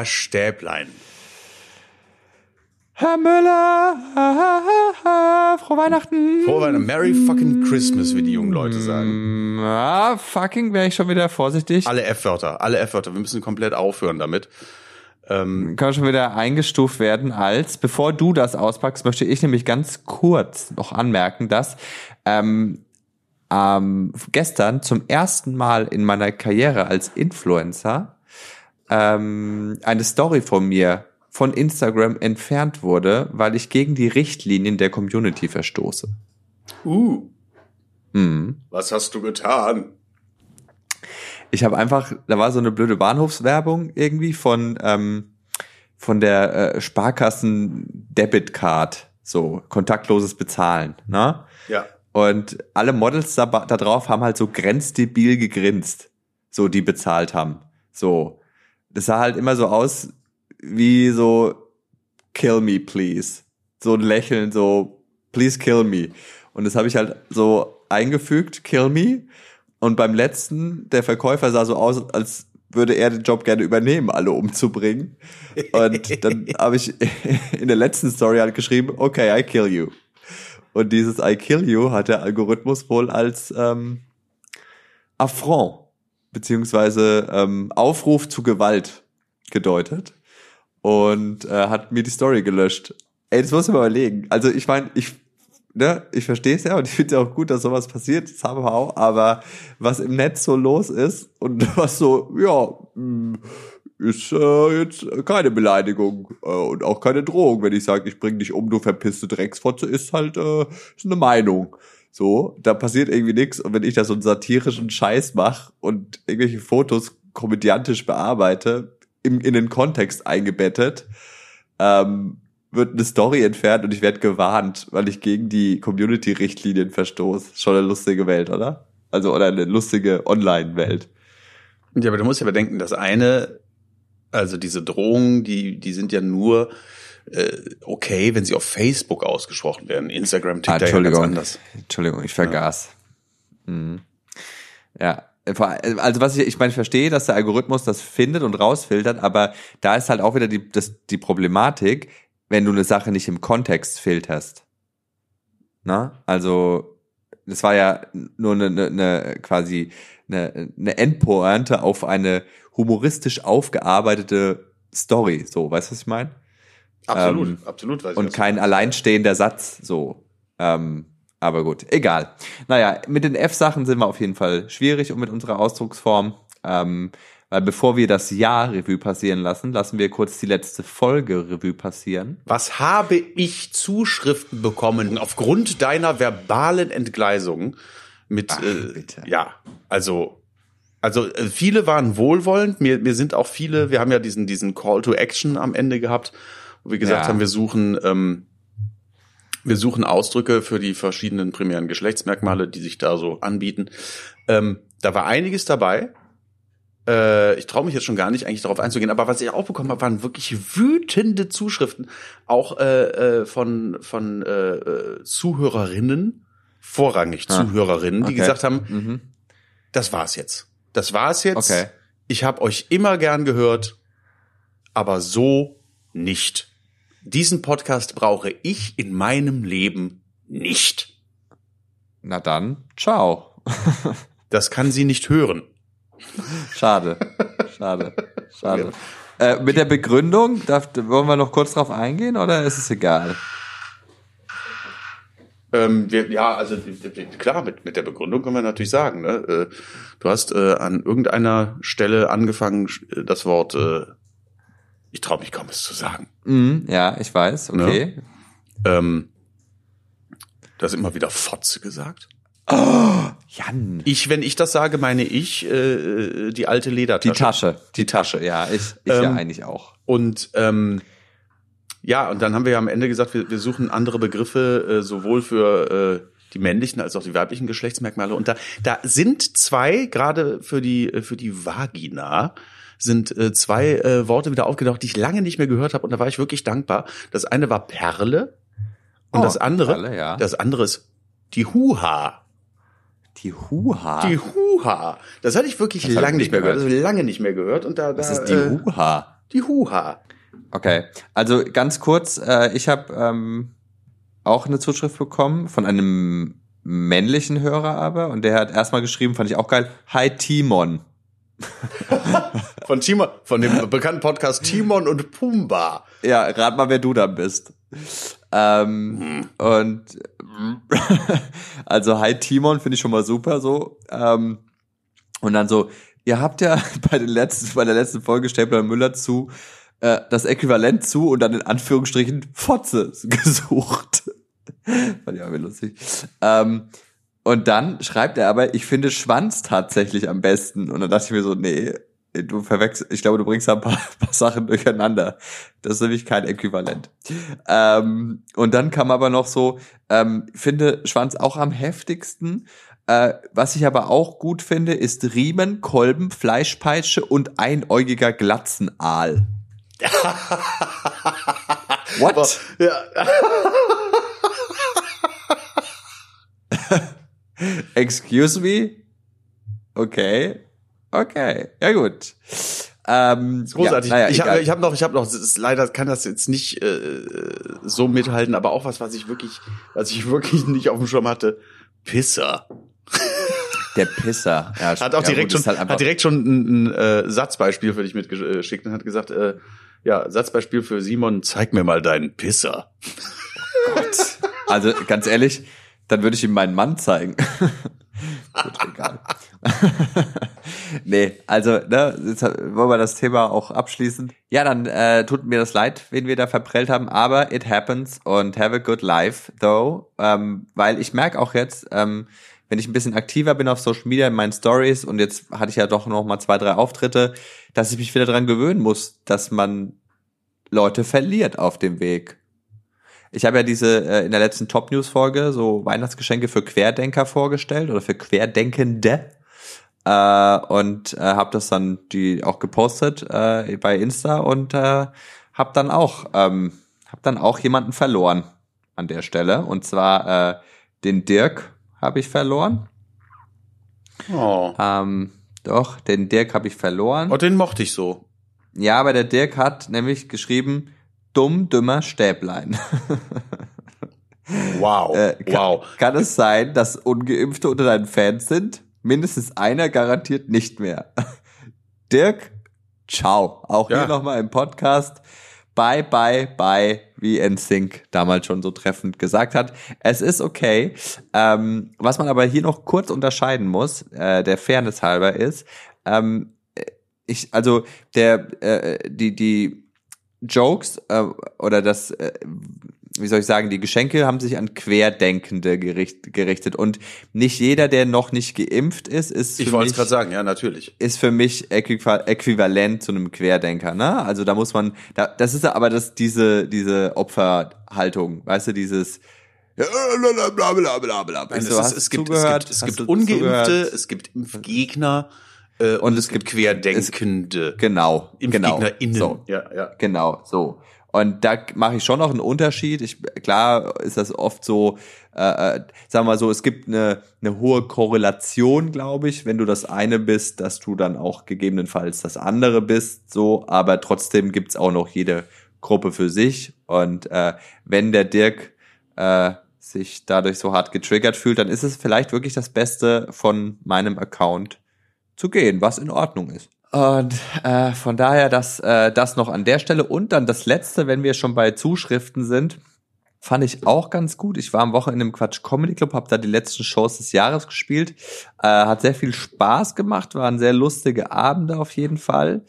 Herr Stäblein. Herr Müller, frohe Weihnachten. Frohe Weihnachten. Merry fucking Christmas, wie die jungen Leute sagen. Ah, fucking wäre ich schon wieder vorsichtig. Alle F-Wörter, alle F-Wörter. Wir müssen komplett aufhören damit. Kann schon wieder eingestuft werden als, bevor du das auspackst, möchte ich nämlich ganz kurz noch anmerken, dass ähm, ähm, gestern zum ersten Mal in meiner Karriere als Influencer ähm, eine Story von mir von Instagram entfernt wurde, weil ich gegen die Richtlinien der Community verstoße. Uh. Mhm. Was hast du getan? Ich habe einfach, da war so eine blöde Bahnhofswerbung irgendwie von ähm, von der äh, Sparkassen Debit Card, so kontaktloses Bezahlen, ne? Ja. Und alle Models da, da drauf haben halt so grenzdebil gegrinst, so die bezahlt haben. So, das sah halt immer so aus wie so Kill me please, so ein Lächeln, so Please kill me. Und das habe ich halt so eingefügt, Kill me. Und beim letzten, der Verkäufer sah so aus, als würde er den Job gerne übernehmen, alle umzubringen. Und dann habe ich in der letzten Story halt geschrieben, okay, I kill you. Und dieses I kill you hat der Algorithmus wohl als ähm, Affront beziehungsweise ähm, Aufruf zu Gewalt gedeutet und äh, hat mir die Story gelöscht. Ey, das muss ich mal überlegen. Also ich meine, ich ne, ich verstehe es ja und ich finde ja auch gut, dass sowas passiert, somehow, aber was im Netz so los ist und was so, ja, mh, ist äh, jetzt keine Beleidigung äh, und auch keine Drohung, wenn ich sage, ich bring dich um, du verpisste Drecksfotze, ist halt äh, ist eine Meinung. So, da passiert irgendwie nichts und wenn ich da so einen satirischen Scheiß mache und irgendwelche Fotos komödiantisch bearbeite, im, in den Kontext eingebettet, ähm, wird eine Story entfernt und ich werde gewarnt, weil ich gegen die Community-Richtlinien verstoße. Schon eine lustige Welt, oder? Also, oder eine lustige Online-Welt. Ja, aber du musst ja bedenken, das eine, also diese Drohungen, die, die sind ja nur äh, okay, wenn sie auf Facebook ausgesprochen werden. Instagram, Ah, Twitter ja ganz Entschuldigung. anders. Entschuldigung, ich vergaß. Mhm. Ja. Also was ich, ich meine, ich verstehe, dass der Algorithmus das findet und rausfiltert, aber da ist halt auch wieder die, das, die Problematik, wenn du eine Sache nicht im Kontext filterst. Na? Also, das war ja nur eine, eine, eine quasi eine, eine Endpointe auf eine humoristisch aufgearbeitete Story. So, weißt du, was ich meine? Absolut, Ähm, absolut. Weiß ich, und kein alleinstehender Satz so. Ähm, aber gut, egal. Naja, mit den F-Sachen sind wir auf jeden Fall schwierig und mit unserer Ausdrucksform. Ähm, weil bevor wir das Jahr Revue passieren lassen, lassen wir kurz die letzte Folge Revue passieren. Was habe ich Zuschriften bekommen aufgrund deiner verbalen Entgleisung mit äh, bitte. ja, also also äh, viele waren wohlwollend, mir mir sind auch viele, wir haben ja diesen diesen Call to Action am Ende gehabt, wo wir gesagt Ja. haben, wir suchen ähm, wir suchen Ausdrücke für die verschiedenen primären Geschlechtsmerkmale, die sich da so anbieten. Ähm, da war einiges dabei. Äh, ich traue mich jetzt schon gar nicht, eigentlich darauf einzugehen. Aber was ich auch bekommen habe, waren wirklich wütende Zuschriften, auch äh, äh, von von äh, äh, Zuhörerinnen, vorrangig Ah, Zuhörerinnen, die okay. gesagt haben, Mhm. das war's jetzt. Das war's jetzt. Okay. Ich habe euch immer gern gehört, aber so nicht. Diesen Podcast brauche ich in meinem Leben nicht. Na dann, ciao. Das kann sie nicht hören. Schade. Schade. Schade. Äh, mit der Begründung, darf, wollen wir noch kurz drauf eingehen oder ist es egal? Ähm, wir, ja, also klar, mit, mit der Begründung können wir natürlich sagen. Ne? Äh, Du hast äh, an irgendeiner Stelle angefangen, äh, das Wort, äh, ich traue mich kaum es zu sagen. Mhm, ja, ich weiß, okay. Ähm, du hast immer wieder Fotze gesagt. Jan. Ich, wenn ich das sage, meine ich äh, die alte Die Ledertasche. Tasche. Die Tasche, ja. Ich, ich ja Ähm, eigentlich auch. Und ähm, ja, und dann haben wir ja am Ende gesagt, wir, wir suchen andere Begriffe äh, sowohl für äh, die männlichen als auch die weiblichen Geschlechtsmerkmale. Und da, da sind zwei, gerade für die, äh, für die Vagina, sind äh, zwei äh, Worte wieder aufgetaucht, die ich lange nicht mehr gehört habe. Und da war ich wirklich dankbar. Das eine war Perle und Oh, das andere, Perle, ja. das andere ist die Huha. Die Huha. Die Huha. Das hatte ich wirklich Das lange ich nicht mehr nicht gehört. Das habe ich lange nicht mehr gehört. Und da, da ist die äh, Huha? Die Huha. Okay, also ganz kurz, äh, ich habe ähm, auch eine Zuschrift bekommen von einem männlichen Hörer aber und der hat erstmal geschrieben, fand ich auch geil, Hi Timon. Von Timon, von dem bekannten Podcast Timon und Pumba. Ja, rat mal, wer du dann bist. Ähm, Und also Hi Timon finde ich schon mal super so. Ähm, und dann so, ihr habt ja bei, den letzten, bei der letzten Folge Stapler Müller zu äh, das Äquivalent zu und dann in Anführungsstrichen Fotze gesucht. Fand ich auch lustig. Ähm, und dann schreibt er aber, ich finde Schwanz tatsächlich am besten. Und dann dachte ich mir so, nee, du verwechselst, ich glaube, du bringst da ein paar, paar Sachen durcheinander. Das ist nämlich kein Äquivalent. Ähm, und dann kam aber noch so, ähm, finde Schwanz auch am heftigsten. Äh, was ich aber auch gut finde, ist Riemen, Kolben, Fleischpeitsche und einäugiger Glatzenaal. What? Ja. Excuse me? Okay. Okay. Ja, gut. Ähm, Großartig. Ja, naja, ich habe ich hab noch, ich habe noch, leider kann das jetzt nicht äh, so mithalten, aber auch was, was ich wirklich, was ich wirklich nicht auf dem Schirm hatte. Pisser. der Pisser. Ja, Hat auch ja, direkt gut, schon, halt hat direkt schon ein, ein äh, Satzbeispiel für dich mitgeschickt und hat gesagt, äh, ja, Satzbeispiel für Simon, zeig mir mal deinen Pisser. Gott. Also ganz ehrlich, dann würde ich ihm meinen Mann zeigen. Gut, egal. nee, also, ne, jetzt wollen wir das Thema auch abschließen. Ja, dann äh, tut mir das leid, wen wir da verprellt haben, aber it happens und have a good life, though. Ähm, weil ich merke auch jetzt, ähm, wenn ich ein bisschen aktiver bin auf Social Media in meinen Stories und jetzt hatte ich ja doch noch mal zwei, drei Auftritte, dass ich mich wieder dran gewöhnen muss, dass man Leute verliert auf dem Weg. Ich habe ja diese äh, in der letzten Top News Folge so Weihnachtsgeschenke für Querdenker vorgestellt oder für Querdenkende äh, und äh, habe das dann die auch gepostet äh, bei Insta und äh, habe dann auch ähm, habe dann auch jemanden verloren an der Stelle und zwar äh, den Dirk habe ich verloren. Oh. Ähm, doch, den Dirk habe ich verloren. Oh, den mochte ich so. Ja, aber der Dirk hat nämlich geschrieben, dumm, dümmer Stäblein. Wow. Äh, kann, wow. kann es sein, dass Ungeimpfte unter deinen Fans sind? Mindestens einer garantiert nicht mehr. Dirk, ciao. Auch Ja. hier nochmal im Podcast. Bye, bye, bye, wie NSYNC damals schon so treffend gesagt hat. Es ist okay. Ähm, was man aber hier noch kurz unterscheiden muss, äh, der Fairness halber ist, ähm, ich, also der, äh, die, die Jokes äh, oder das, äh, wie soll ich sagen, die Geschenke haben sich an Querdenkende gericht, gerichtet und nicht jeder, der noch nicht geimpft ist, ist Ich für wollte es mich- gerade sagen, ja, natürlich. ist für mich äquiva- äquivalent zu einem Querdenker, ne? Also da muss man, da, das ist aber das, diese, diese Opferhaltung, weißt du, dieses ja, bla, bla, bla, bla, bla. Nein, es, ist, es gibt, es gibt, es gibt Ungeimpfte, zugehört? es gibt Impfgegner äh, und, es es gibt Querdenkende. Genau, genau. ImpfgegnerInnen. So. Ja, ja. Genau, so. Und da mache ich schon noch einen Unterschied. Ich, klar ist das oft so, äh, äh, sagen wir mal so, es gibt eine, eine hohe Korrelation, glaube ich, wenn du das eine bist, dass du dann auch gegebenenfalls das andere bist, so, aber trotzdem gibt's auch noch jede Gruppe für sich. Und äh, wenn der Dirk äh, sich dadurch so hart getriggert fühlt, dann ist es vielleicht wirklich das Beste von meinem Account zu gehen, was in Ordnung ist. Und äh, von daher das, äh, das noch an der Stelle. Und dann das Letzte, wenn wir schon bei Zuschriften sind, fand ich auch ganz gut. Ich war am Wochenende im Quatsch Comedy Club, habe da die letzten Shows des Jahres gespielt. Äh, hat sehr viel Spaß gemacht, waren sehr lustige Abende auf jeden Fall.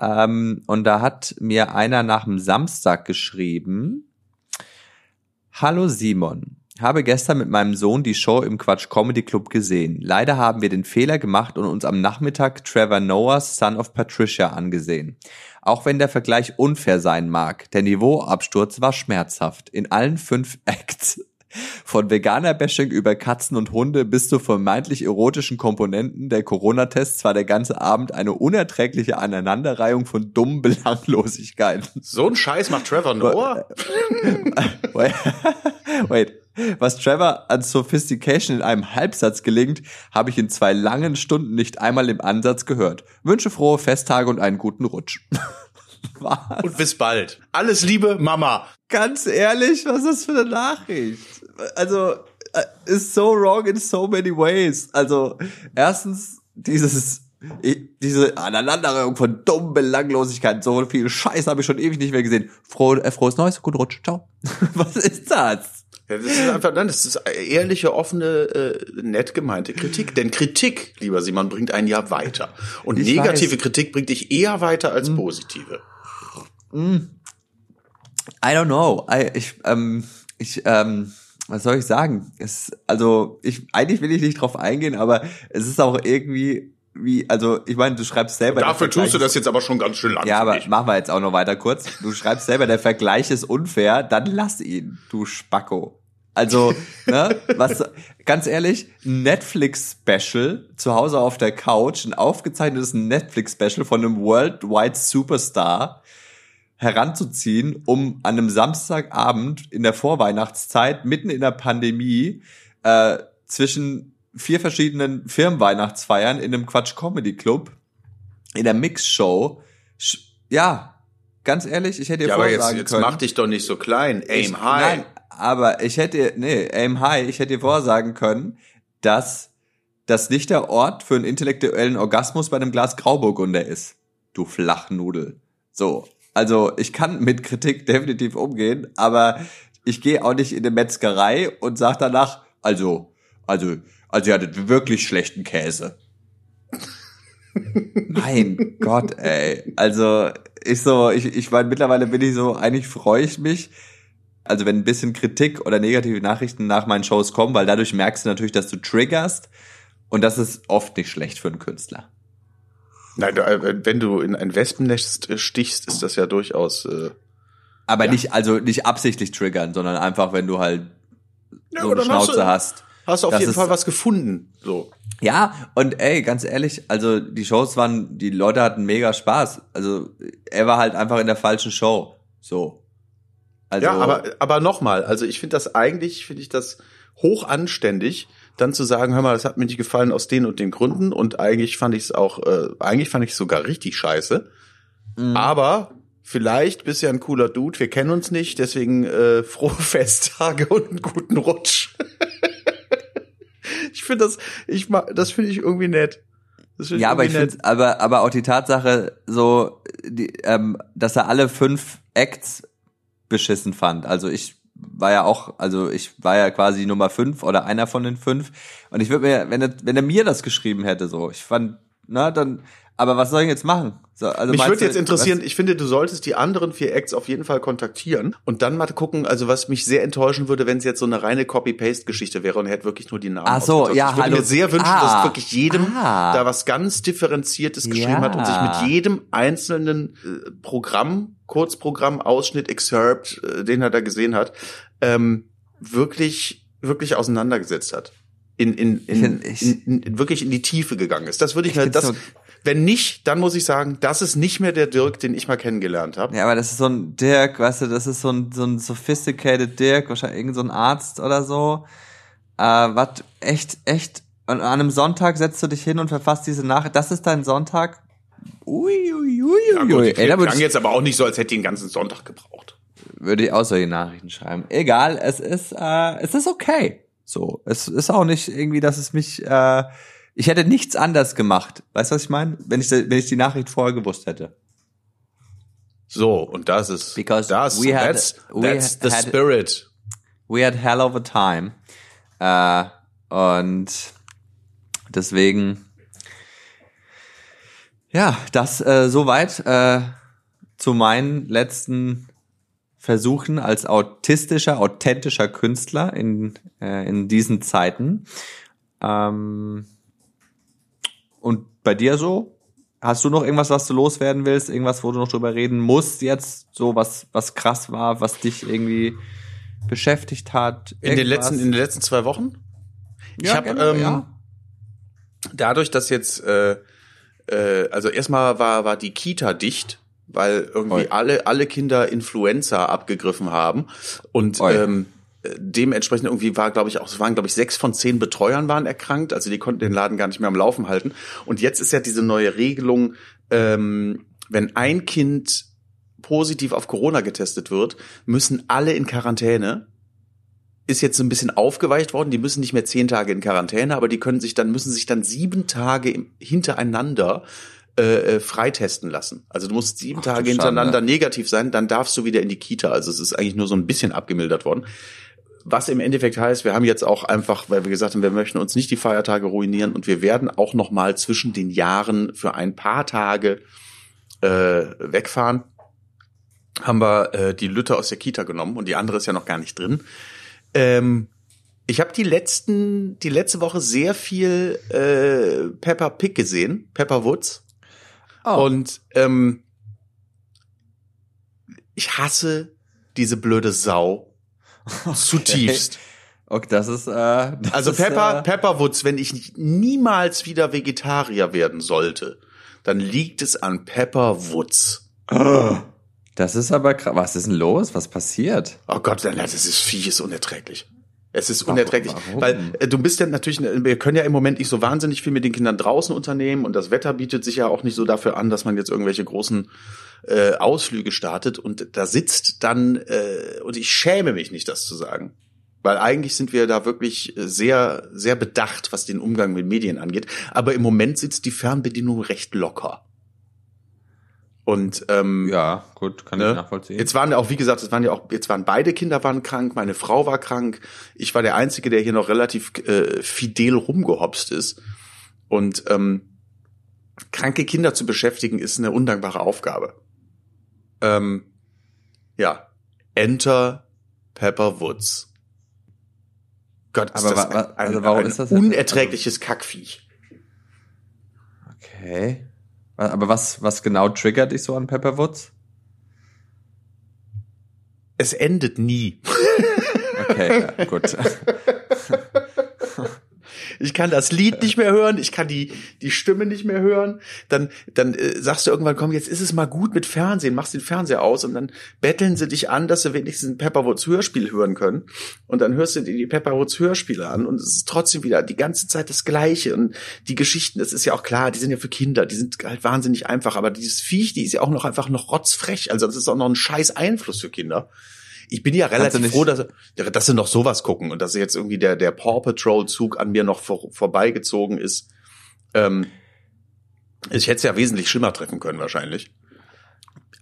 Ähm, und da hat mir einer nach dem Samstag geschrieben, Hallo Simon. Habe gestern mit meinem Sohn die Show im Quatsch Comedy Club gesehen. Leider haben wir den Fehler gemacht und uns am Nachmittag Trevor Noahs Son of Patricia angesehen. Auch wenn der Vergleich unfair sein mag, der Niveauabsturz war schmerzhaft. In allen fünf Acts. Von Veganer-Bashing über Katzen und Hunde bis zu vermeintlich erotischen Komponenten der Corona-Tests war der ganze Abend eine unerträgliche Aneinanderreihung von dummen Belanglosigkeiten. So ein Scheiß macht Trevor Noah. Wait, wait. Was Trevor an Sophistication in einem Halbsatz gelingt, habe ich in zwei langen Stunden nicht einmal im Ansatz gehört. Wünsche frohe Festtage und einen guten Rutsch. Was? Und bis bald. Alles Liebe, Mama. Ganz ehrlich, was ist das für eine Nachricht? Also, äh, ist so wrong in so many ways. Also, erstens, dieses, diese Aneinanderreihung von dummen Belanglosigkeiten, so viel Scheiß habe ich schon ewig nicht mehr gesehen. Froh, äh, frohes Neues, guten Rutsch, ciao. was ist das? Ja, das ist einfach, nein, das ist ehrliche, offene, äh, nett gemeinte Kritik. Denn Kritik, lieber Simon, bringt einen ja weiter. Und Ich negative weiß. Kritik bringt dich eher weiter als positive. I don't know. I, ich, ähm, ich, ähm, was soll ich sagen? Es, also, ich, eigentlich will ich nicht drauf eingehen, aber es ist auch irgendwie, wie, also, ich meine, du schreibst selber. Dafür tust du das jetzt aber schon ganz schön lang. Ja, aber ich. machen wir jetzt auch noch weiter kurz. Du schreibst selber, der Vergleich ist unfair, dann lass ihn, du Spacko. Also, ne, was, ganz ehrlich, Netflix-Special zu Hause auf der Couch, ein aufgezeichnetes Netflix-Special von einem Worldwide Superstar heranzuziehen, um an einem Samstagabend in der Vorweihnachtszeit, mitten in der Pandemie, äh, zwischen vier verschiedenen Firmenweihnachtsfeiern in einem Quatsch Comedy Club, in der Mixshow, ja, ganz ehrlich, ich hätte dir Ja, aber vorher jetzt, jetzt können. mach dich doch nicht so klein. Aim Ich- high. Nein, aber ich hätte, nee, aim high, ich hätte dir vorsagen können, dass das nicht der Ort für einen intellektuellen Orgasmus bei einem Glas Grauburgunder ist. Du Flachnudel. So. Also, ich kann mit Kritik definitiv umgehen, aber ich gehe auch nicht in eine Metzgerei und sag danach, also, also, also ihr hattet wirklich schlechten Käse. mein Gott, ey. Also, ich so, ich, ich meine, mittlerweile bin ich so, eigentlich freue ich mich, also wenn ein bisschen Kritik oder negative Nachrichten nach meinen Shows kommen, weil dadurch merkst du natürlich, dass du triggerst und das ist oft nicht schlecht für einen Künstler. Nein, äh, wenn du in ein Wespennest äh, stichst, ist das ja durchaus. Äh, Aber Ja. nicht, also nicht absichtlich triggern, sondern einfach, wenn du halt Ja, so eine dann hast Schnauze du- hast. hast du auf jeden ist- Fall was gefunden. So. Ja, und ey, ganz ehrlich, also die Shows waren, die Leute hatten mega Spaß. Also er war halt einfach in der falschen Show. So. Also, ja, aber, aber nochmal, also ich finde das eigentlich, finde ich das hoch anständig, dann zu sagen, hör mal, das hat mir nicht gefallen aus den und den Gründen und eigentlich fand ich es auch, äh, eigentlich fand ich es sogar richtig scheiße. Mhm. Aber vielleicht bist du ja ein cooler Dude, wir kennen uns nicht, deswegen äh, frohe Festtage und einen guten Rutsch. ich finde das, ich mag, das finde ich irgendwie nett. Ja, aber ich finde, aber, aber auch die Tatsache, so, die, ähm, dass er alle fünf Acts beschissen fand. Also ich war ja auch, also ich war ja quasi Nummer fünf oder einer von den fünf. Und ich würde mir, wenn er, wenn er mir das geschrieben hätte, so, ich fand, na, dann, aber was soll ich jetzt machen? So, also Mich würde jetzt interessieren, was- ich finde, du solltest die anderen vier Acts auf jeden Fall kontaktieren und dann mal gucken, also was mich sehr enttäuschen würde, wenn es jetzt so eine reine Copy-Paste-Geschichte wäre und er hätte wirklich nur die Namen Ach so, ja, Ich würde hallo. mir sehr wünschen, Ah. dass wirklich jedem Ah. da was ganz Differenziertes geschrieben Ja. hat und sich mit jedem einzelnen äh, Programm, Kurzprogramm, Ausschnitt, Excerpt, äh, den er da gesehen hat, ähm, wirklich, wirklich auseinandergesetzt hat. In, in, in, ich- in, in, wirklich in die Tiefe gegangen ist. Das würde ich, Ich mir, das, so- wenn nicht, dann muss ich sagen, das ist nicht mehr der Dirk, den ich mal kennengelernt habe. Ja, aber das ist so ein Dirk, weißt du, das ist so ein, so ein sophisticated Dirk, wahrscheinlich irgend so ein Arzt oder so. Äh, was echt, echt, und an einem Sonntag setzt du dich hin und verfasst diese Nachricht. Das ist dein Sonntag? Ui, ui, ui, Ja, ui, gut, ui. Ey, da klang ich, jetzt aber auch nicht so, als hätte die den ganzen Sonntag gebraucht. würde ich auch solche Nachrichten schreiben. Egal, es ist, äh, es ist okay. So, es ist auch nicht irgendwie, dass es mich, äh, ich hätte nichts anders gemacht. Weißt du, was ich meine? Wenn ich, wenn ich die Nachricht vorher gewusst hätte. So, und das ist, Because das, we had- that's, we that's the had- spirit. we had hell of a time. Äh, und deswegen, ja, das äh, soweit äh, zu meinen letzten Versuchen als autistischer, authentischer Künstler in, äh, in diesen Zeiten. Ähm, und bei dir so? Hast du noch irgendwas, was du loswerden willst? Irgendwas, wo du noch drüber reden musst jetzt? So was, was krass war, was dich irgendwie beschäftigt hat? In den Irgendwas? letzten, in den letzten zwei Wochen? ich Ja, habe gerne, ähm, ja. dadurch, dass jetzt, äh, äh, also erstmal war, war die Kita dicht, weil irgendwie Oi. alle, alle Kinder Influenza abgegriffen haben und Oi. ähm, äh, dementsprechend irgendwie war, glaube ich, auch, es waren, glaube ich, sechs von zehn Betreuern waren erkrankt, also die konnten den Laden gar nicht mehr am Laufen halten. Und jetzt ist ja diese neue Regelung, ähm, wenn ein Kind positiv auf Corona getestet wird, müssen alle in Quarantäne. Ist jetzt so ein bisschen aufgeweicht worden. Die müssen nicht mehr zehn Tage in Quarantäne, aber die können sich dann müssen sich dann sieben Tage hintereinander äh, äh freitesten lassen. Also du musst sieben Ach, Tage hintereinander Schande. negativ sein, dann darfst du wieder in die Kita. Also es ist eigentlich nur so ein bisschen abgemildert worden. Was im Endeffekt heißt, wir haben jetzt auch einfach, weil wir gesagt haben, wir möchten uns nicht die Feiertage ruinieren und wir werden auch noch mal zwischen den Jahren für ein paar Tage äh, wegfahren. Haben wir äh, die Lütte aus der Kita genommen und die andere ist ja noch gar nicht drin. Ähm, ich habe die letzten, die letzte Woche sehr viel äh, Pepper Pig gesehen, Pepper Woods. Oh. Und ähm, ich hasse diese blöde Sau Zutiefst. Okay, das ist äh, das also Pepper äh, Pepperwoods, wenn ich niemals wieder Vegetarier werden sollte, dann liegt es an Pepperwoods. Das ist aber krass. Was ist denn los? Was passiert? Oh Gott, das ist Vieh ist unerträglich. Es ist unerträglich, Warum? weil äh, du bist ja natürlich, wir können ja im Moment nicht so wahnsinnig viel mit den Kindern draußen unternehmen und das Wetter bietet sich ja auch nicht so dafür an, dass man jetzt irgendwelche großen äh, Ausflüge startet und da sitzt dann, äh, und ich schäme mich nicht, das zu sagen, weil eigentlich sind wir da wirklich sehr, sehr bedacht, was den Umgang mit Medien angeht. Aber im Moment sitzt die Fernbedienung recht locker. Und ähm, ja, gut, kann ne? ich nachvollziehen. Jetzt waren ja auch, wie gesagt, es waren ja auch, jetzt waren beide Kinder waren krank, meine Frau war krank, ich war der Einzige, der hier noch relativ äh, fidel rumgehopst ist. Und ähm, kranke Kinder zu beschäftigen, ist eine undankbare Aufgabe. Ähm, ja, Enter Pepper Woods. Gott, ist Aber das wa, wa, also warum ein ist das unerträgliches Kackviech. Okay. Aber was, was genau triggert dich so an Pepper Woods? Es endet nie. Okay, ja, gut. Ich kann das Lied nicht mehr hören, ich kann die, die Stimme nicht mehr hören. Dann, dann äh, sagst du irgendwann, komm, jetzt ist es mal gut mit Fernsehen, machst den Fernseher aus und dann betteln sie dich an, dass sie wenigstens ein Pepperwoods Hörspiel hören können. Und dann hörst du dir die Pepperwoods Hörspiele an und es ist trotzdem wieder die ganze Zeit das Gleiche. Und die Geschichten, das ist ja auch klar, die sind ja für Kinder, die sind halt wahnsinnig einfach, aber dieses Viech, die ist ja auch noch einfach noch rotzfrech. Also das ist auch noch ein scheiß Einfluss für Kinder ich bin ja relativ froh, dass, dass sie noch sowas gucken und dass jetzt irgendwie der, der Paw Patrol Zug an mir noch vor, vorbeigezogen ist. Ähm, ich hätte es ja wesentlich schlimmer treffen können wahrscheinlich.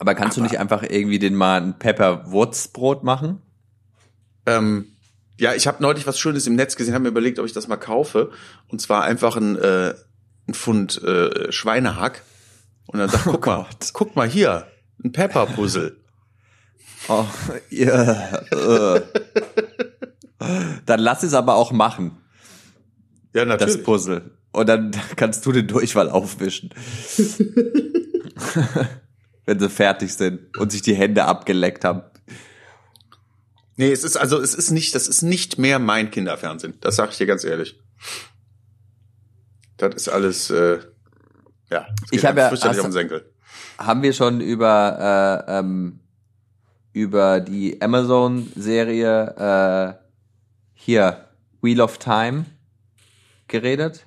Aber kannst Aber, du nicht einfach irgendwie den mal ein Pepper Wurzbrot machen? Ähm, ja, ich habe neulich was Schönes im Netz gesehen, habe mir überlegt, ob ich das mal kaufe. Und zwar einfach ein, äh, ein Pfund äh, Schweinehack. Und dann sag, oh guck mal, guck mal hier, ein Pepper-Puzzle. Oh, yeah, uh. Dann lass es aber auch machen. Ja, natürlich. Das Puzzle. Und dann kannst du den Durchfall aufwischen. Wenn sie fertig sind und sich die Hände abgeleckt haben. Nee, es ist also es ist nicht, das ist nicht mehr mein Kinderfernsehen. Das sage ich dir ganz ehrlich. Das ist alles äh, ja, ich habe ja, hast, haben wir schon über äh, ähm, über die Amazon-Serie äh, hier Wheel of Time geredet?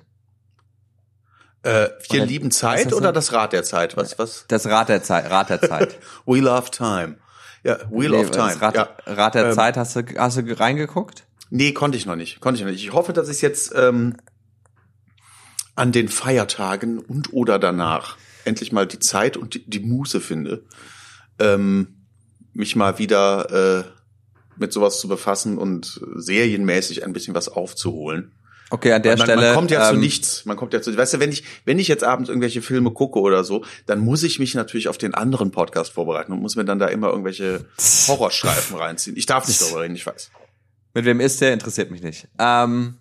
Äh, wir oder, lieben Zeit oder das Rad der Zeit? Was, was? Das Rad der Zeit, Rad der Zeit. Wheel of Time. Ja, Wheel nee, of Time. Rad, ja. Rad der ähm, Zeit, hast du, hast du reingeguckt? Nee, konnte ich noch nicht. Konnte ich noch nicht. Ich hoffe, dass ich jetzt ähm, an den Feiertagen und oder danach endlich mal die Zeit und die, die Muße finde, ähm, mich mal wieder äh, mit sowas zu befassen und serienmäßig ein bisschen was aufzuholen. Okay, an der man, Stelle. Man kommt ja ähm, zu nichts. Man kommt ja zu. Weißt du, wenn ich wenn ich jetzt abends irgendwelche Filme gucke oder so, dann muss ich mich natürlich auf den anderen Podcast vorbereiten und muss mir dann da immer irgendwelche Horrorstreifen reinziehen. Ich darf nicht darüber reden, ich weiß. Mit wem ist der? Interessiert mich nicht. Ähm,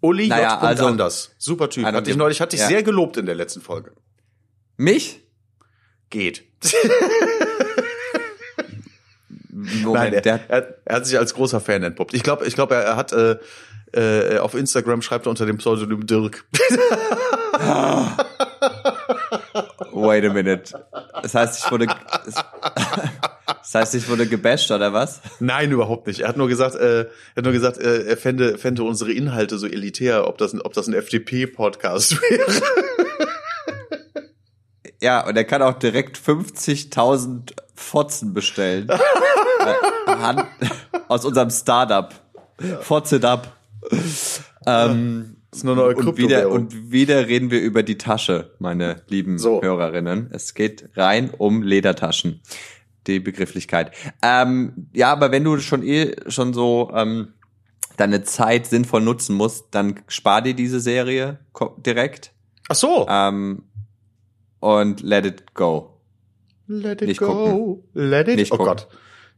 Uli naja, J. Also, anders. Super Typ. Hatte ich neulich, hatte ich ja. sehr gelobt in der letzten Folge. Mich? Geht. Moment, Nein, er, er, er, hat sich als großer Fan entpuppt. Ich glaube, ich glaube, er, er hat äh, äh, auf Instagram schreibt er unter dem Pseudonym Dirk. Wait a minute. Das heißt, ich wurde Das heißt, ich wurde gebasht oder was? Nein, überhaupt nicht. Er hat nur gesagt, äh, er hat nur gesagt, äh, er fände, fände unsere Inhalte so elitär, ob das, ob das ein FDP-Podcast wäre. Ja, und er kann auch direkt 50.000 Fotzen bestellen. Äh, Hand, aus unserem Startup. Fotz it up. Ähm, ist nur neue und wieder, und wieder reden wir über die Tasche, meine lieben So. Hörerinnen. Es geht rein um Ledertaschen. Die Begrifflichkeit. Ähm, ja, aber wenn du schon eh schon so ähm, deine Zeit sinnvoll nutzen musst, dann spar dir diese Serie direkt Ach so. ähm, und let it go. Let it nicht go. Let it Nicht Oh gucken. Gott.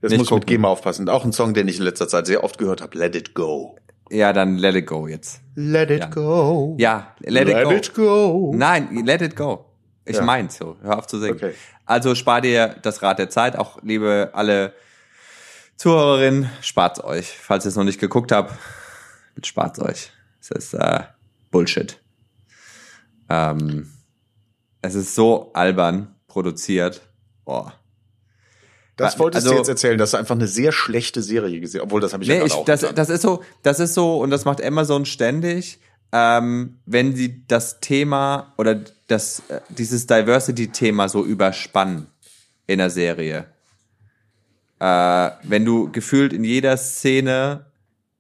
Jetzt Nicht muss ich mit gucken. GEMA aufpassen. Auch ein Song, den ich in letzter Zeit sehr oft gehört habe. Let it go. Ja, dann let it go jetzt. Let it Ja. go. Ja, let, Let it go. it go. Nein, let it go. Ich Ja. mein's so. Hör auf zu singen. Okay. Also spar dir das Rad der Zeit. Auch liebe alle Zuhörerinnen, spart's euch. Falls ihr es noch nicht geguckt habt, spart's euch. Es ist äh, Bullshit. Ähm, es ist so albern produziert. Boah. Das wolltest du Also- jetzt erzählen, dass du einfach eine sehr schlechte Serie gesehen Obwohl, das habe ich Nee, ja ich, auch das, getan. das ist so, das ist so, und das macht Amazon ständig, ähm, wenn sie das Thema oder das, äh, dieses Diversity-Thema so überspannen in der Serie. Äh, wenn du gefühlt in jeder Szene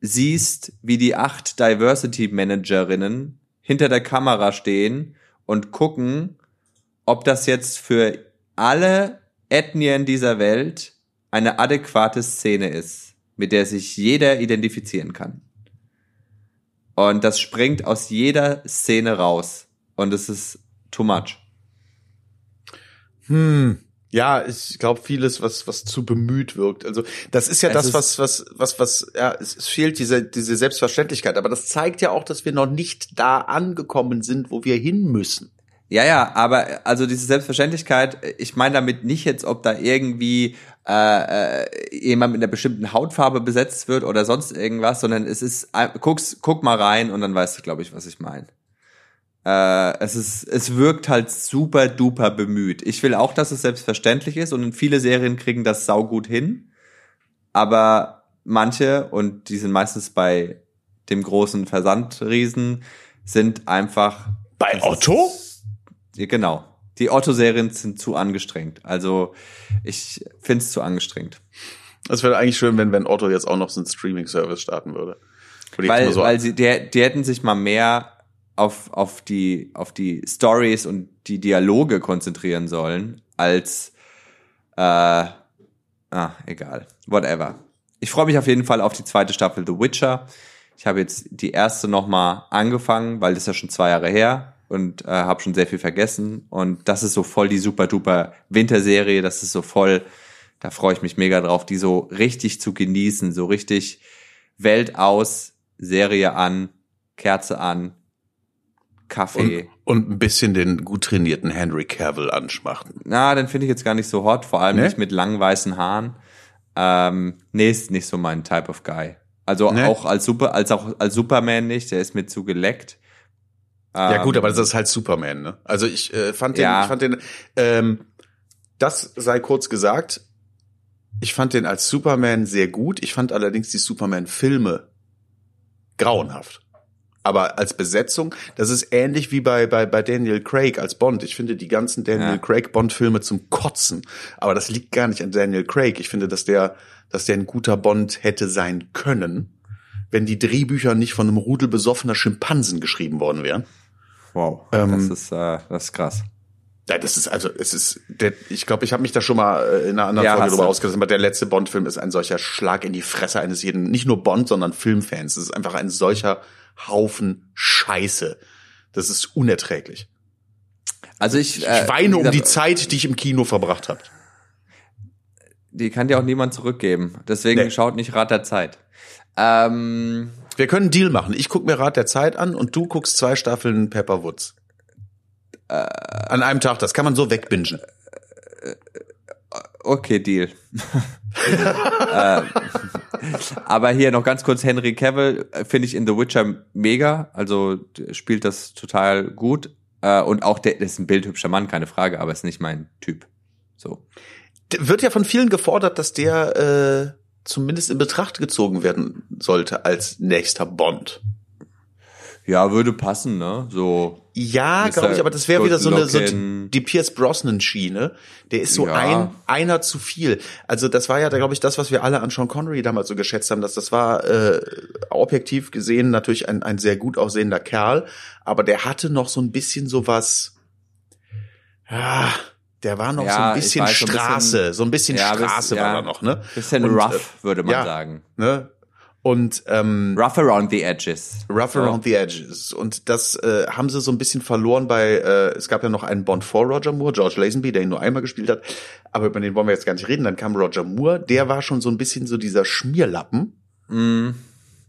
siehst, wie die acht Diversity-Managerinnen hinter der Kamera stehen und gucken, ob das jetzt für alle Ethnien dieser Welt eine adäquate Szene ist, mit der sich jeder identifizieren kann. Und das springt aus jeder Szene raus. Und es ist too much. Hm. Ja, ich glaube vieles, was was zu bemüht wirkt. Also das ist ja Es das, ist- was was was was ja, es, es fehlt diese diese Selbstverständlichkeit. Aber das zeigt ja auch, dass wir noch nicht da angekommen sind, wo wir hin müssen. Ja, ja, aber also diese Selbstverständlichkeit, ich meine damit nicht jetzt, ob da irgendwie äh, äh, jemand mit einer bestimmten Hautfarbe besetzt wird oder sonst irgendwas, sondern es ist, guck's, guck mal rein und dann weißt du, glaube ich, was ich meine. Äh, es ist, es wirkt halt super duper bemüht. Ich will auch, dass es selbstverständlich ist und viele Serien kriegen das saugut hin, aber manche und die sind meistens bei dem großen Versandriesen sind einfach Bei Das ist- Otto? Ja, genau. Die Otto-Serien sind zu angestrengt. Also ich find's zu angestrengt. Das wäre eigentlich schön, wenn wenn Otto jetzt auch noch so einen Streaming-Service starten würde. Weil, so weil sie, die, die hätten sich mal mehr auf, auf die, auf die Stories und die Dialoge konzentrieren sollen, als äh, ah, egal. Whatever. Ich freue mich auf jeden Fall auf die zweite Staffel The Witcher. Ich habe jetzt die erste noch mal angefangen, weil das ist ja schon zwei Jahre her und äh, habe schon sehr viel vergessen. Und das ist so voll die super duper Winterserie. Das ist so voll, da freue ich mich mega drauf, die so richtig zu genießen, so richtig Welt aus, Serie an, Kerze an, Kaffee. und ein bisschen den gut trainierten Henry Cavill anschmachten. Na, den finde ich jetzt gar nicht so hot, vor allem Ne? nicht mit langen weißen Haaren. Ähm, nee, ist nicht so mein Type of guy. Also Ne? auch als Super, als auch als Superman nicht, der ist mir zu geleckt. Ja gut, Ähm, aber das ist halt Superman, ne? Also ich äh, fand den, Ja. ich fand den, ähm, das sei kurz gesagt, ich fand den als Superman sehr gut. Ich fand allerdings die Superman-Filme grauenhaft. Aber als Besetzung, das ist ähnlich wie bei, bei, bei Daniel Craig als Bond. Ich finde die ganzen Daniel Ja. Craig Bond-Filme zum Kotzen. Aber das liegt gar nicht an Daniel Craig. Ich finde, dass der, dass der ein guter Bond hätte sein können, wenn die Drehbücher nicht von einem Rudel besoffener Schimpansen geschrieben worden wären. Wow, Ähm, das ist äh, das ist krass. Ja, das ist also, es ist, der, ich glaube, ich habe mich da schon mal äh, in einer anderen Ja, Folge drüber ausgelassen, aber der letzte Bond-Film ist ein solcher Schlag in die Fresse eines jeden, nicht nur Bond, sondern Filmfans. Es ist einfach ein solcher Haufen Scheiße. Das ist unerträglich. Also ich, Ich äh, weine wie um die Zeit, die ich im Kino verbracht habe. Die kann dir auch niemand zurückgeben. Deswegen Nee. schaut nicht Rat der Zeit. Ähm, Wir können einen Deal machen. Ich guck mir Rat der Zeit an und du guckst zwei Staffeln Pepper Woods. Äh. an einem Tag, das kann man so wegbingen. Okay, Deal. ähm, aber hier noch ganz kurz Henry Cavill äh, finde ich in The Witcher mega, also spielt das total gut äh, und auch der, ist ein bildhübscher Mann, keine Frage, aber ist nicht mein Typ. So. Wird ja von vielen gefordert, dass der äh, zumindest in Betracht gezogen werden sollte als nächster Bond. Ja, würde passen, ne? So Ja, glaube ich, aber das wäre wieder so eine so die, Pierce Brosnan Schiene. Der ist so Ja. ein einer zu viel. Also das war ja, glaube ich, das, was wir alle an Sean Connery damals so geschätzt haben, dass das war äh, objektiv gesehen natürlich ein ein sehr gut aussehender Kerl, aber der hatte noch so ein bisschen sowas. Ja, der war noch Ja, so ein bisschen weiß, ein bisschen- Straße, so ein bisschen Ja, Straße ja. war da noch, ne? Bisschen Und, rough, würde man ja. sagen. Ne? Und ähm, Rough around the edges. Rough Around the Edges. Und das äh, haben sie so ein bisschen verloren bei, äh, es gab ja noch einen Bond vor Roger Moore, George Lazenby, der ihn nur einmal gespielt hat. Aber über den wollen wir jetzt gar nicht reden. Dann kam Roger Moore, der war schon so ein bisschen so dieser Schmierlappen. Mm.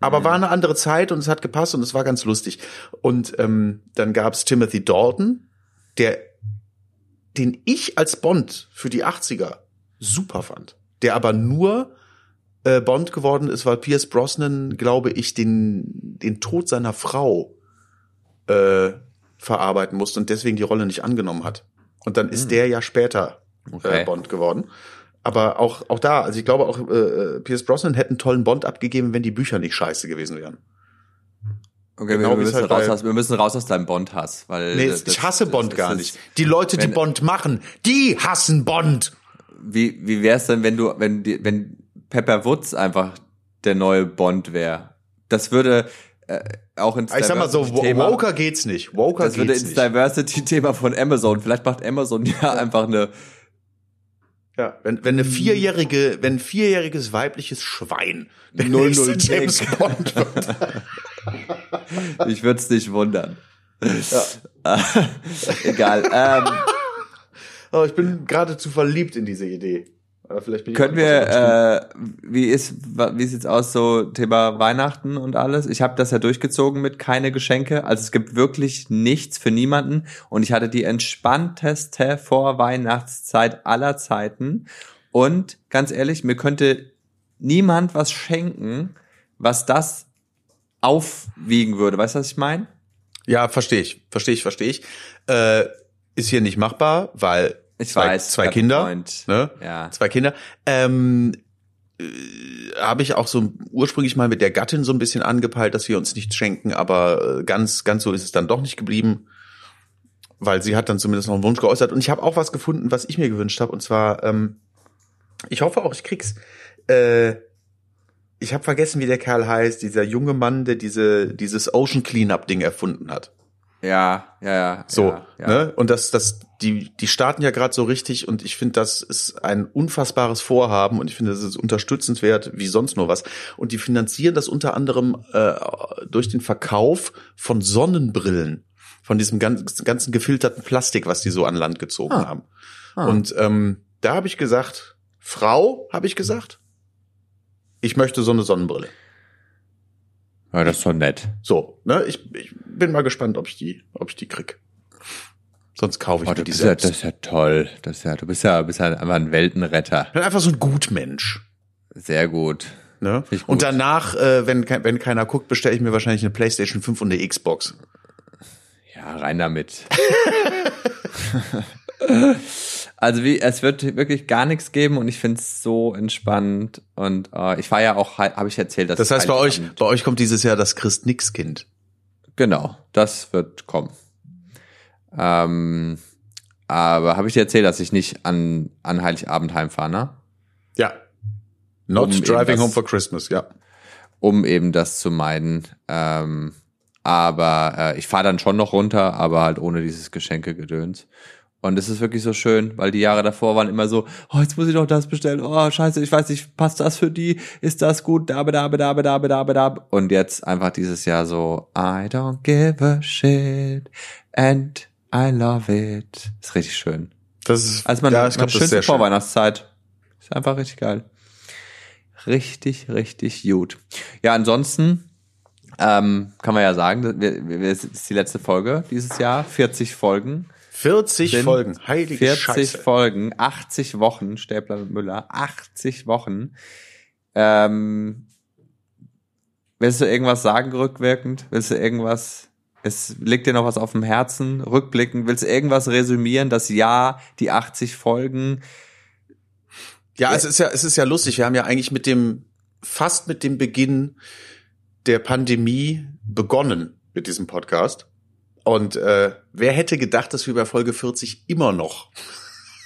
Aber war eine andere Zeit und es hat gepasst und es war ganz lustig. Und ähm, dann gab's Timothy Dalton, der, den ich als Bond für die 80er super fand. Der aber nur äh, Bond geworden ist, weil Pierce Brosnan, glaube ich, den, den Tod seiner Frau äh, verarbeiten musste und deswegen die Rolle nicht angenommen hat. Und dann ist der ja später Okay. äh, Bond geworden. Aber auch, auch da, also ich glaube auch, äh, Pierce Brosnan hätte einen tollen Bond abgegeben, wenn die Bücher nicht scheiße gewesen wären. Okay, Genau wir, müssen halt raus wir müssen raus aus deinem Bond-Hass. Weil Nee, das- ich hasse das- Bond das gar nicht. Die Leute, die wenn- Bond machen, die hassen Bond. Wie, wie wär's denn, wenn du, wenn die, wenn Pepper Woods einfach der neue Bond wäre? Das würde äh, auch ins Ich sag mal so, Diversity-Thema- Woker geht's nicht. Woker Das würde ins. Diversity-Thema von Amazon. Vielleicht macht Amazon ja einfach eine. Ja, wenn, wenn eine vierjährige, wenn ein vierjähriges weibliches Schwein der 00 nächste Jack. James Bond wird. Ich würde es nicht wundern. Egal. Ähm, Oh, ich bin geradezu verliebt in diese Idee. Aber vielleicht bin ich können wir, äh, wie ist, wie sieht's aus so Thema Weihnachten und alles? Ich habe das ja durchgezogen mit keine Geschenke. Also es gibt wirklich nichts für niemanden und ich hatte die entspannteste Vorweihnachtszeit aller Zeiten. Und ganz ehrlich, mir könnte niemand was schenken, was das aufwiegen würde. Weißt du, was ich meine? Ja, verstehe ich, verstehe ich, verstehe ich. Äh, ist hier nicht machbar, weil Ich zwei, weiß, zwei Kinder, ne? Ja. Zwei Kinder. Ähm, äh, habe ich auch so ursprünglich mal mit der Gattin so ein bisschen angepeilt, dass wir uns nichts schenken, aber äh, ganz, ganz so ist es dann doch nicht geblieben, weil sie hat dann zumindest noch einen Wunsch geäußert. Und ich habe auch was gefunden, was ich mir gewünscht habe, und zwar, ähm, ich hoffe auch, ich krieg's. Äh, ich habe vergessen, wie der Kerl heißt, dieser junge Mann, der diese dieses Ocean Cleanup Ding erfunden hat. Ja, ja, ja. So, ja, ja. ne? Und das, das, die, die starten ja gerade so richtig und ich finde, das ist ein unfassbares Vorhaben und ich finde, das ist unterstützenswert wie sonst nur was. Und die finanzieren das unter anderem äh, durch den Verkauf von Sonnenbrillen, von diesem ganzen, ganzen gefilterten Plastik, was die so an Land gezogen Ah. haben. Ah. Und ähm, da habe ich gesagt, Frau, habe ich gesagt, ich möchte so eine Sonnenbrille. Ja, das ist doch nett. So, ne? Ich, ich bin mal gespannt, ob ich die, ob ich die krieg. Sonst kaufe ich Oh, mir die bist ja, selbst. das ist ja toll. Das ist ja, du bist ja, bist ja einfach ein Weltenretter. Ich bin einfach so ein Gutmensch. Sehr gut. Ne? Gut. Und danach, äh, wenn, wenn keiner guckt, bestelle ich mir wahrscheinlich eine PlayStation 5 und eine Xbox. Ja, rein damit. also wie, es wird wirklich gar nichts geben und ich finde es so entspannt und äh, ich war ja auch, habe ich erzählt, dass Das heißt, bei euch, bei euch kommt dieses Jahr das Christ-Nix-Kind. Genau, das wird kommen. Ähm, aber habe ich dir erzählt, dass ich nicht an, an Heiligabend heimfahre, ne? Ja. Not Um driving das- home for Christmas, ja. um eben das zu meiden. Ähm, aber äh, ich fahre dann schon noch runter, aber halt ohne dieses Geschenkegedöns. Und es ist wirklich so schön, weil die Jahre davor waren immer so, oh, jetzt muss ich doch das bestellen. Oh, scheiße, ich weiß nicht, passt das für die? Ist das gut? Da, da, da, da, da, da, da. Und jetzt einfach dieses Jahr so, I don't give a shit and I love it. Ist richtig schön. Das ist, Also man, ja, ich man das ist schönste sehr schön. Vorweihnachtszeit. Ist einfach richtig geil. Richtig, richtig gut. Ja, ansonsten ähm, kann man ja sagen, wir, wir, es ist die letzte Folge dieses Jahr. 40 Folgen. 40 Sind Folgen, heilige 40 Scheiße. Folgen, 80 Wochen, Stäbler und Müller, 80 Wochen. Ähm, willst du irgendwas sagen rückwirkend? Willst du irgendwas, es liegt dir noch was auf dem Herzen, rückblickend? Willst du irgendwas resümieren? Das Jahr, die 80 Folgen? Ja, es ist ja, es ist ja lustig. Wir haben ja eigentlich mit dem, fast mit dem Beginn der Pandemie begonnen mit diesem Podcast. Und äh, wer hätte gedacht, dass wir bei Folge 40 immer noch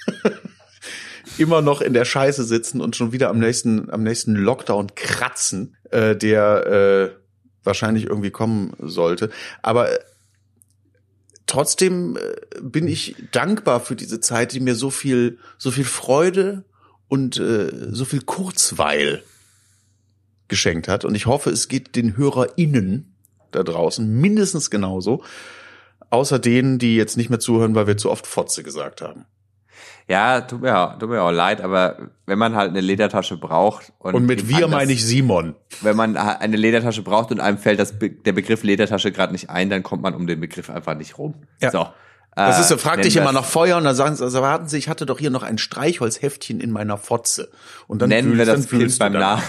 immer noch in der Scheiße sitzen und schon wieder am nächsten am nächsten Lockdown kratzen, äh, der äh, wahrscheinlich irgendwie kommen sollte. Aber äh, trotzdem äh, bin ich dankbar für diese Zeit, die mir so viel so viel Freude und äh, so viel Kurzweil geschenkt hat. Und ich hoffe, es geht den HörerInnen da draußen mindestens genauso. Außer denen, die jetzt nicht mehr zuhören, weil wir zu oft Fotze gesagt haben. Ja, tut mir, auch, tut mir auch leid, aber wenn man halt eine Ledertasche braucht und, Und mit wir meine ich Simon. wenn man eine Ledertasche braucht und einem fällt das, der Begriff Ledertasche gerade nicht ein, dann kommt man um den Begriff einfach nicht rum. Ja. So. Das Äh, ist so, frag nennen dich wir immer nach Feuer und dann sagen sie, also warten Sie, ich hatte doch hier noch ein Streichholzheftchen in meiner Fotze. Und dann nennen wir wühlst- das dann Kind beim. Namen.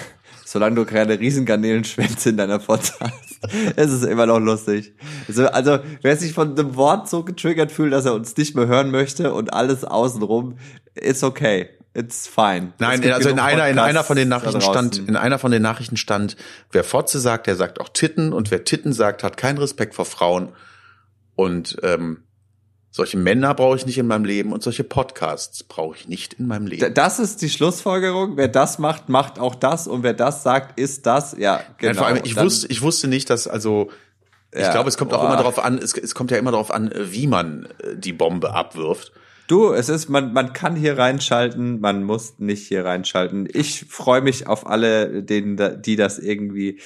Solange du keine Riesengarnelenschwänze in deiner Fotze hast, ist es immer noch lustig. Also, also, wer sich von einem Wort so getriggert fühlt, dass er uns nicht mehr hören möchte und alles außenrum, ist okay. It's fine. Nein, also in einer, in einer von den Nachrichten stand, in einer von den Nachrichten stand, wer Fotze sagt, der sagt auch Titten und wer Titten sagt, hat keinen Respekt vor Frauen. Und ähm, solche Männer brauche ich nicht in meinem Leben und solche Podcasts brauche ich nicht in meinem Leben. Das ist die Schlussfolgerung. Wer das macht, macht auch das. Und wer das sagt, ist das. Ja, genau. Nein, vor allem, ich Dann- wusste, ich wusste nicht, dass also ich Ja, glaube, es kommt auch boah. immer darauf an, es, es kommt ja immer darauf an, wie man äh, die Bombe abwirft. Du, es ist, man, man kann hier reinschalten, man muss nicht hier reinschalten. Ich freue mich auf alle, denen, die das irgendwie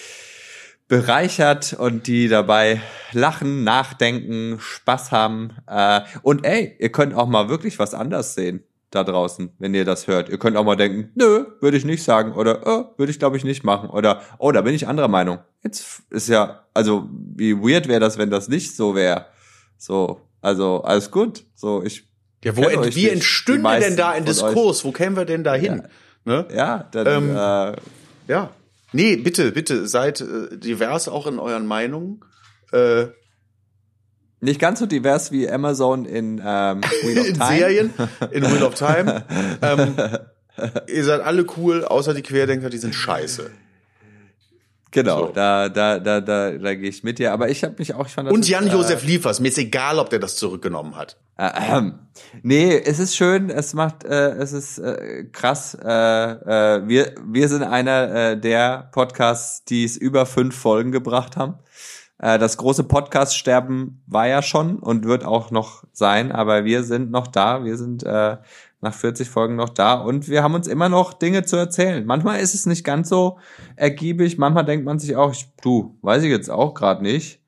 bereichert und die dabei lachen, nachdenken, Spaß haben. Äh, und ey, ihr könnt auch mal wirklich was anders sehen da draußen, wenn ihr das hört. Ihr könnt auch mal denken, nö, würde ich nicht sagen oder oh, würde ich glaube ich nicht machen oder oh, da bin ich anderer Meinung. Jetzt ist ja, also wie weird wäre das, wenn das nicht so wäre. So, also alles gut. So, ich Ja, wo ent, euch wie entstünde denn da ein von euch. Diskurs? Wo kämen wir denn da hin? Ne? Ja, dann Ähm, äh, Ja. Nee, bitte, bitte, seid äh, divers auch in euren Meinungen. Äh, nicht ganz so divers wie Amazon in ähm, Wheel of in Time. Serien, in Wheel of Time. ähm, ihr seid alle cool, außer die Querdenker, die sind scheiße. Genau, So. da, da, da, da, da gehe ich mit dir. Aber ich habe mich auch, ich fand das Und Jan-Josef Liefers, mir ist egal, ob der das zurückgenommen hat. Äh, ähm, nee, es ist schön, es macht, äh, es ist äh, krass. Äh, äh, wir, wir sind einer äh, der Podcasts, die es über fünf Folgen gebracht haben. Äh, das große Podcast-Sterben war ja schon und wird auch noch sein, aber wir sind noch da. Wir sind äh, nach 40 Folgen noch da und wir haben uns immer noch Dinge zu erzählen. Manchmal ist es nicht ganz so ergiebig, manchmal denkt man sich auch, ich, du, weiß ich jetzt auch gerade nicht.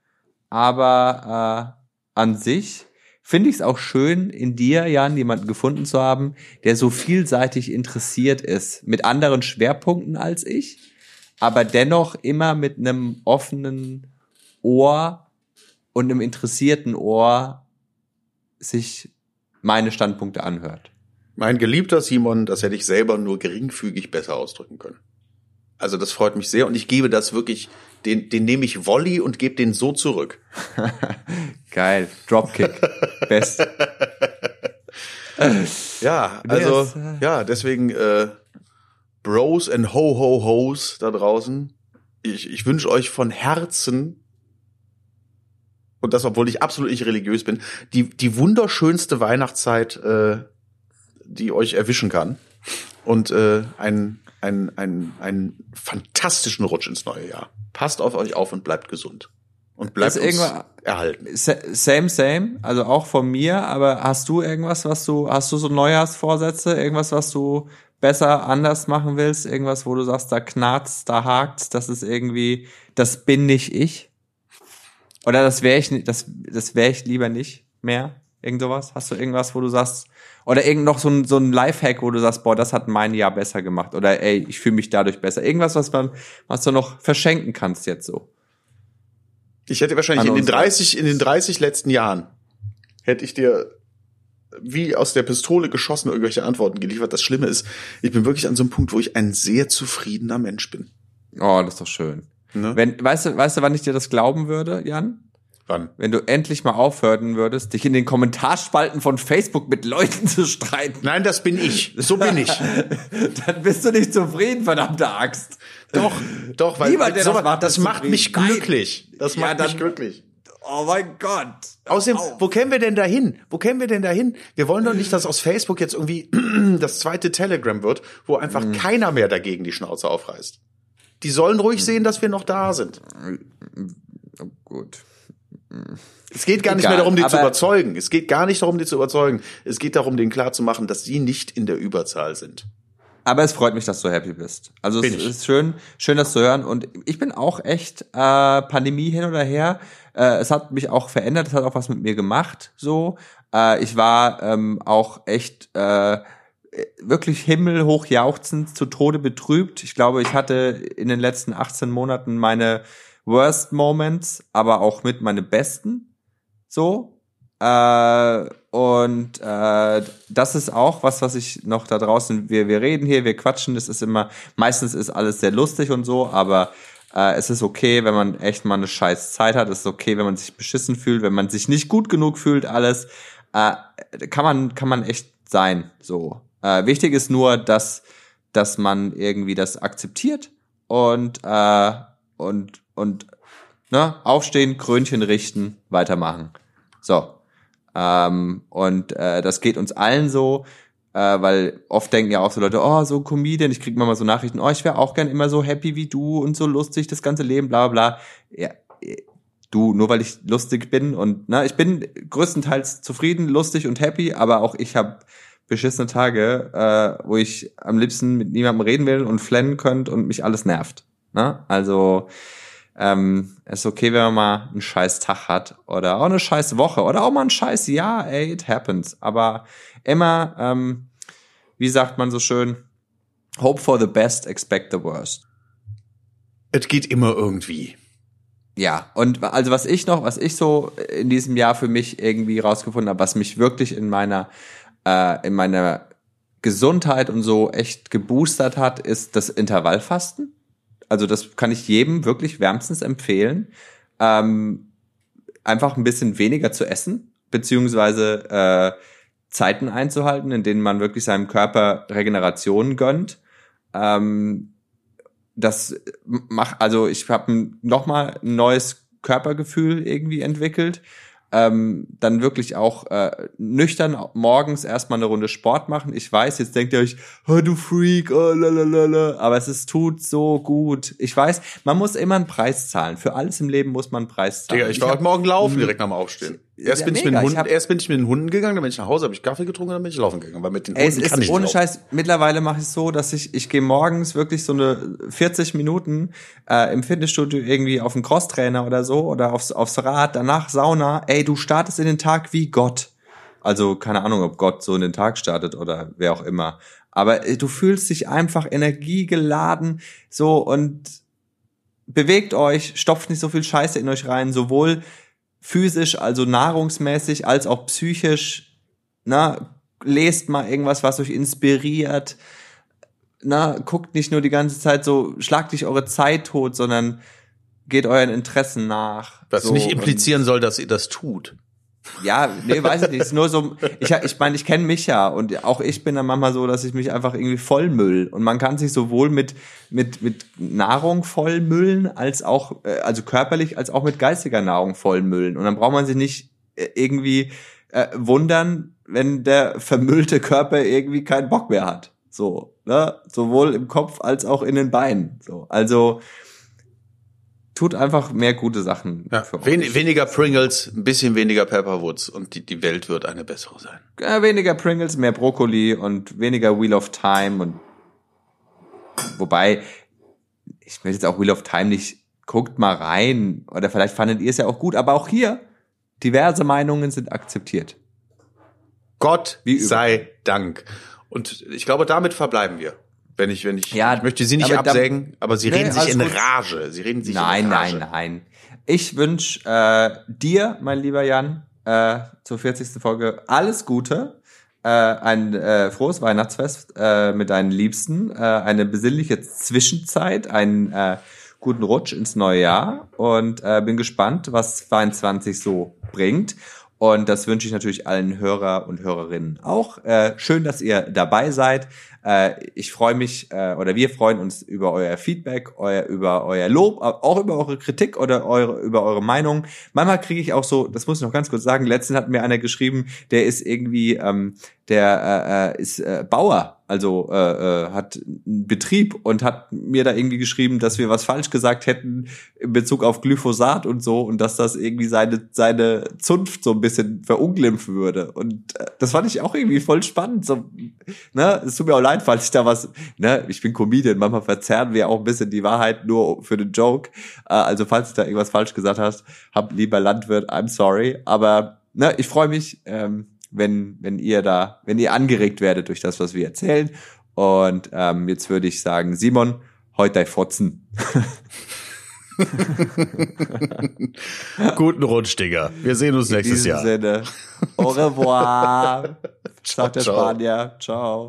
Aber äh, an sich finde ich es auch schön, in dir, Jan, jemanden gefunden zu haben, der so vielseitig interessiert ist, mit anderen Schwerpunkten als ich, aber dennoch immer mit einem offenen Ohr und einem interessierten Ohr sich meine Standpunkte anhört. Mein geliebter Simon, das hätte ich selber nur geringfügig besser ausdrücken können. Also das freut mich sehr und ich gebe das wirklich, den, den nehme ich Volley und gebe den so zurück. Geil, Dropkick, best. Ja, also ja, deswegen äh, Bros and Ho Ho Hos da draußen. Ich, ich wünsche euch von Herzen und das, obwohl ich absolut nicht religiös bin, die die wunderschönste Weihnachtszeit, äh, die euch erwischen kann und äh, einen einen einen einen fantastischen Rutsch ins neue Jahr. Passt auf euch auf und bleibt gesund und bleibt erhalten. Sa- Same, same, also auch von mir, aber hast du irgendwas, was du, hast du so Neujahrsvorsätze, irgendwas, was du besser anders machen willst, irgendwas, wo du sagst, da knarzt, da hakt, das ist irgendwie, das bin nicht ich? Oder das wäre ich, das, das wäre ich lieber nicht mehr? Irgend sowas? Hast du irgendwas, wo du sagst, oder irgend noch so ein, so ein Lifehack, wo du sagst, boah, das hat mein Jahr besser gemacht, oder ey, ich fühle mich dadurch besser. Irgendwas, was man, was du noch verschenken kannst jetzt so. Ich hätte wahrscheinlich in den uns. 30, in den 30 letzten Jahren hätte ich dir wie aus der Pistole geschossen irgendwelche Antworten geliefert. Das Schlimme ist, ich bin wirklich an so einem Punkt, wo ich ein sehr zufriedener Mensch bin. Oh, das ist doch schön. Ne? Wenn, weißt du, weißt du, wann ich dir das glauben würde, Jan? Wann? Wenn du endlich mal aufhören würdest, dich in den Kommentarspalten von Facebook mit Leuten zu streiten. Nein, das bin ich. So bin ich. Dann bist du nicht zufrieden, verdammte Axt. Doch, doch, weil Niemand, der so- das macht, das macht mich Nein. glücklich. Das Ja, macht mich dann- glücklich. Oh mein Gott. Außerdem, wo kämen wir denn dahin? Wo kämen wir denn dahin? Wir wollen doch nicht, dass aus Facebook jetzt irgendwie das zweite Telegram wird, wo einfach Mhm. keiner mehr dagegen die Schnauze aufreißt. Die sollen ruhig sehen, dass wir noch da sind. Oh, gut. Es geht gar nicht Egal, mehr darum, die zu überzeugen. Es geht gar nicht darum, die zu überzeugen. Es geht darum, denen klarzumachen, dass sie nicht in der Überzahl sind. Aber es freut mich, dass du happy bist. Also Bin es ich. ist schön, schön, das zu hören. Und ich bin auch echt äh, Pandemie hin oder her. Äh, es hat mich auch verändert. Es hat auch was mit mir gemacht. So, äh, ich war ähm, auch echt äh, wirklich himmelhoch jauchzend zu Tode betrübt. Ich glaube, ich hatte in den letzten 18 Monaten meine worst Moments, aber auch mit meine besten. So. Äh, und äh, das ist auch was, was ich noch da draußen, wir, wir reden hier, wir quatschen, das ist immer, meistens ist alles sehr lustig und so, aber äh, es ist okay, wenn man echt mal eine scheiß Zeit hat, es ist okay, wenn man sich beschissen fühlt, wenn man sich nicht gut genug fühlt, alles, äh, kann man, kann man echt sein, so. Äh, wichtig ist nur, dass, dass man irgendwie das akzeptiert und, äh, und, und, ne, aufstehen, Krönchen richten, weitermachen. So. Ähm, und äh, das geht uns allen so, äh, weil oft denken ja auch so Leute, oh, so Comedian, ich krieg manchmal so Nachrichten, oh, ich wäre auch gern immer so happy wie du und so lustig das ganze Leben, bla bla. Ja, du, nur weil ich lustig bin und na, ich bin größtenteils zufrieden, lustig und happy, aber auch ich habe beschissene Tage, äh, wo ich am liebsten mit niemandem reden will und flennen könnt und mich alles nervt. Ne? Also ähm, es ist okay, wenn man mal einen scheiß Tag hat oder auch eine scheiß Woche oder auch mal ein scheiß Jahr, ey, it happens. Aber immer, ähm, wie sagt man so schön, hope for the best, expect the worst. Es geht immer irgendwie. Ja, und also was ich noch, was ich so in diesem Jahr für mich irgendwie rausgefunden habe, was mich wirklich in meiner, äh, in meiner Gesundheit und so echt geboostert hat, ist das Intervallfasten. Also das kann ich jedem wirklich wärmstens empfehlen. Ähm, einfach ein bisschen weniger zu essen, beziehungsweise äh, Zeiten einzuhalten, in denen man wirklich seinem Körper Regeneration gönnt. Ähm, das mach, also ich habe noch mal ein neues Körpergefühl irgendwie entwickelt. Ähm, dann wirklich auch äh, nüchtern morgens erstmal eine Runde Sport machen. Ich weiß, jetzt denkt ihr euch, oh, du Freak, oh, lalalala. aber es ist, tut so gut. Ich weiß, man muss immer einen Preis zahlen. Für alles im Leben muss man einen Preis zahlen. Digga, ich war heute Morgen laufen direkt nach dem Aufstehen. Erst bin, ich mit den Ich Hunden, hab- erst bin ich mit den Hunden gegangen, dann bin ich nach Hause, habe ich Kaffee getrunken, dann bin ich laufen gegangen. Weil mit den Ey, Hunden es kann ich ist ohne nicht laufen. Scheiß, mittlerweile mache ich es so, dass ich, ich gehe morgens wirklich so eine 40 Minuten äh, im Fitnessstudio irgendwie auf den Crosstrainer oder so oder aufs, aufs Rad, danach Sauna. Ey, du startest in den Tag wie Gott. Also keine Ahnung, ob Gott so in den Tag startet oder wer auch immer. Aber äh, du fühlst dich einfach energiegeladen so und bewegt euch, stopft nicht so viel Scheiße in euch rein, sowohl physisch, also nahrungsmäßig, als auch psychisch. Na, lest mal irgendwas, was euch inspiriert. Na, guckt nicht nur die ganze Zeit so, schlagt nicht eure Zeit tot, sondern geht euren Interessen nach. Was so, nicht implizieren soll, dass ihr das tut. Ja, nee, weiß ich nicht. Ist nur so, ich, ich meine, ich kenne mich ja und auch ich bin dann manchmal so, dass ich mich einfach irgendwie vollmüll. Und man kann sich sowohl mit, mit, mit Nahrung vollmüllen, als auch, äh, also körperlich, als auch mit geistiger Nahrung vollmüllen. Und dann braucht man sich nicht äh, irgendwie äh, wundern, wenn der vermüllte Körper irgendwie keinen Bock mehr hat. So, ne? Sowohl im Kopf als auch in den Beinen. So, also tut einfach mehr gute Sachen Ja. für Wen, euch. weniger Pringles, ein bisschen weniger Pepperwoods und die, die Welt wird eine bessere sein. äh, weniger Pringles, mehr Brokkoli und weniger Wheel of Time und wobei ich will jetzt auch Wheel of Time nicht guckt mal rein oder vielleicht fandet ihr es ja auch gut, aber auch hier diverse Meinungen sind akzeptiert. Gott sei Dank. Und ich glaube, damit verbleiben wir. Wenn ich, wenn ich, Ja, ich möchte sie nicht aber da- absägen, aber sie Nee, reden sich in gut. Rage. Sie reden sich Nein, in Rage. nein, nein. Ich wünsche äh, dir, mein lieber Jan, äh, zur 40. Folge alles Gute, äh, ein äh, frohes Weihnachtsfest äh, mit deinen Liebsten, äh, eine besinnliche Zwischenzeit, einen äh, guten Rutsch ins neue Jahr und äh, bin gespannt, was 22 so bringt. Und das wünsche ich natürlich allen Hörer und Hörerinnen auch. Äh, schön, dass ihr dabei seid. Äh, ich freue mich äh, oder wir freuen uns über euer Feedback, euer, über euer Lob, auch über eure Kritik oder eure, über eure Meinung. Manchmal kriege ich auch so, das muss ich noch ganz kurz sagen, letztens hat mir einer geschrieben, der ist irgendwie, ähm, der äh, äh ist äh, Bauer also äh, äh, hat einen Betrieb und hat mir da irgendwie geschrieben, dass wir was falsch gesagt hätten in Bezug auf Glyphosat und so und dass das irgendwie seine seine Zunft so ein bisschen verunglimpfen würde und äh, das fand ich auch irgendwie voll spannend. So, ne, es tut mir auch leid, falls ich da was, ne, ich bin Comedian, manchmal verzerren wir auch ein bisschen die Wahrheit nur für den Joke. Äh, also falls du da irgendwas falsch gesagt hast, hab lieber Landwirt, I'm sorry, aber ne, ich freue mich. Ähm, wenn, wenn ihr da, wenn ihr angeregt werdet durch das, was wir erzählen. Und ähm, jetzt würde ich sagen, Simon, heute dein Fotzen. Guten Rutsch, Digga. Wir sehen uns nächstes Jahr. In diesem Sinne. Au revoir. ciao, der ciao. Spanier. Ciao.